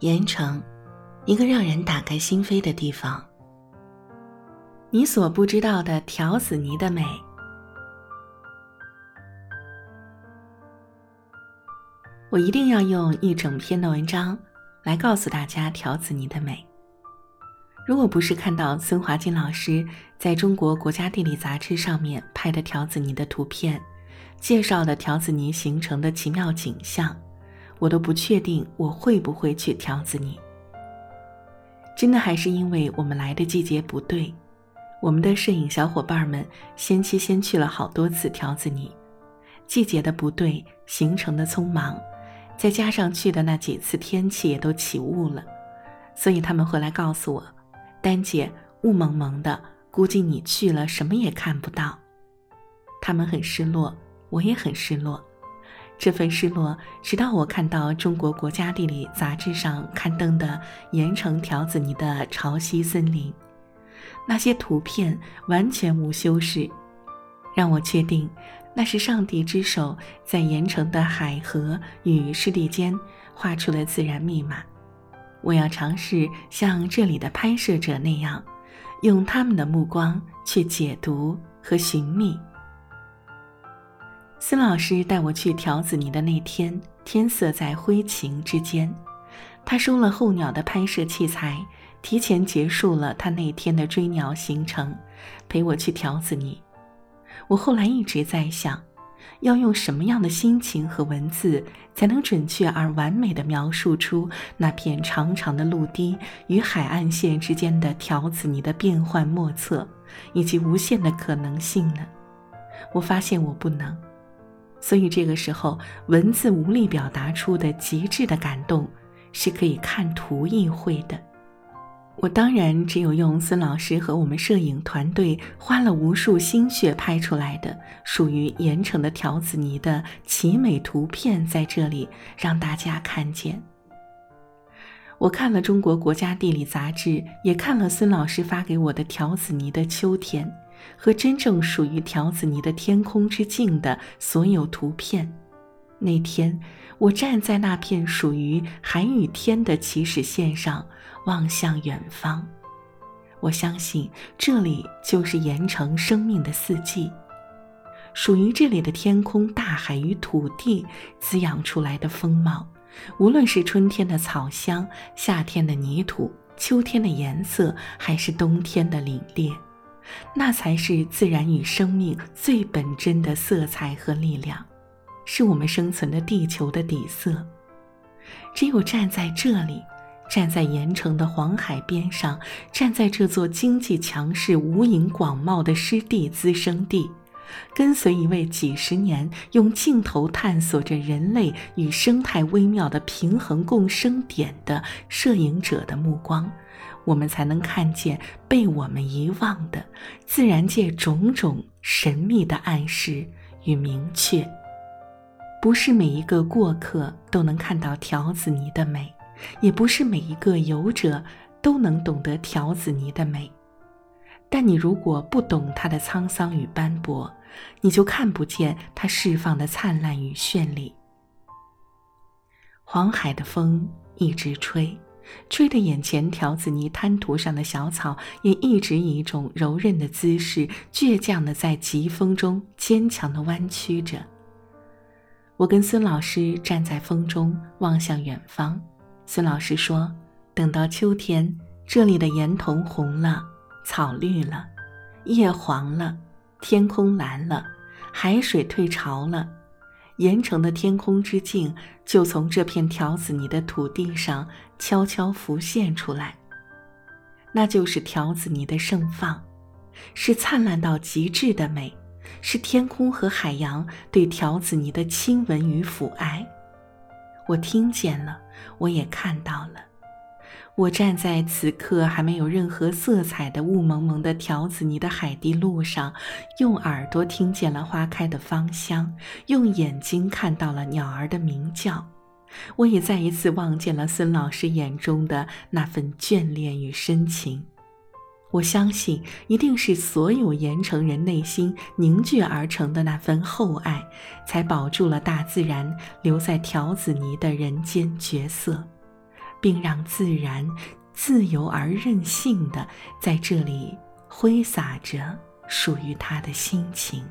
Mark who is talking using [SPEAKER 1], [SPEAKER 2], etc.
[SPEAKER 1] 盐城，一个让人打开心扉的地方。你所不知道的条子泥的美。我一定要用一整篇的文章来告诉大家条子泥的美。如果不是看到孙华金老师在中国国家地理杂志上面拍的条子泥的图片，介绍的条子泥形成的奇妙景象。我都不确定我会不会去条子泥。真的还是因为我们来的季节不对，我们的摄影小伙伴们先期先去了好多次条子泥，季节的不对，行程的匆忙，再加上去的那几次天气也都起雾了，所以他们回来告诉我，丹姐雾蒙蒙的，估计你去了什么也看不到。他们很失落，我也很失落。这份失落，直到我看到中国国家地理杂志上刊登的盐城条子泥的潮汐森林，那些图片完全无修饰，让我确定那是上帝之手在盐城的海河与湿地间画出了自然密码。我要尝试像这里的拍摄者那样，用他们的目光去解读和寻觅。孙老师带我去条子泥的那天，天色在灰晴之间。他收了候鸟的拍摄器材，提前结束了他那天的追鸟行程，陪我去条子泥。我后来一直在想，要用什么样的心情和文字，才能准确而完美地描述出那片长长的陆堤与海岸线之间的条子泥的变幻莫测，以及无限的可能性呢？我发现我不能。所以这个时候，文字无力表达出的极致的感动，是可以看图意会的。我当然只有用孙老师和我们摄影团队花了无数心血拍出来的属于盐城的条子泥的奇美图片，在这里让大家看见。我看了中国国家地理杂志，也看了孙老师发给我的条子泥的秋天。和真正属于条子泥的天空之境的所有图片。那天，我站在那片属于海与天的起始线上，望向远方。我相信，这里就是盐城生命的四季，属于这里的天空、大海与土地滋养出来的风貌。无论是春天的草香、夏天的泥土、秋天的颜色，还是冬天的凛冽。那才是自然与生命最本真的色彩和力量，是我们生存的地球的底色。只有站在这里，站在盐城的黄海边上，站在这座经济强势、无垠广袤的湿地滋生地，跟随一位几十年用镜头探索着人类与生态微妙的平衡共生点的摄影者的目光。我们才能看见被我们遗忘的自然界种种神秘的暗示与明确。不是每一个过客都能看到条子泥的美，也不是每一个游者都能懂得条子泥的美。但你如果不懂它的沧桑与斑驳，你就看不见它释放的灿烂与绚丽。黄海的风一直吹。吹得眼前条子泥滩涂上的小草也一直以一种柔韧的姿势，倔强地在疾风中坚强地弯曲着。我跟孙老师站在风中望向远方。孙老师说：“等到秋天，这里的岩桐红了，草绿了，叶黄了，天空蓝了，海水退潮了。”盐城的天空之镜就从这片条子泥的土地上悄悄浮现出来，那就是条子泥的盛放，是灿烂到极致的美，是天空和海洋对条子泥的亲吻与抚爱。我听见了，我也看到了。我站在此刻还没有任何色彩的雾蒙蒙的条子泥的海地路上，用耳朵听见了花开的芳香，用眼睛看到了鸟儿的鸣叫。我也再一次望见了孙老师眼中的那份眷恋与深情。我相信，一定是所有盐城人内心凝聚而成的那份厚爱，才保住了大自然留在条子泥的人间绝色。并让自然自由而任性的在这里挥洒着属于他的心情。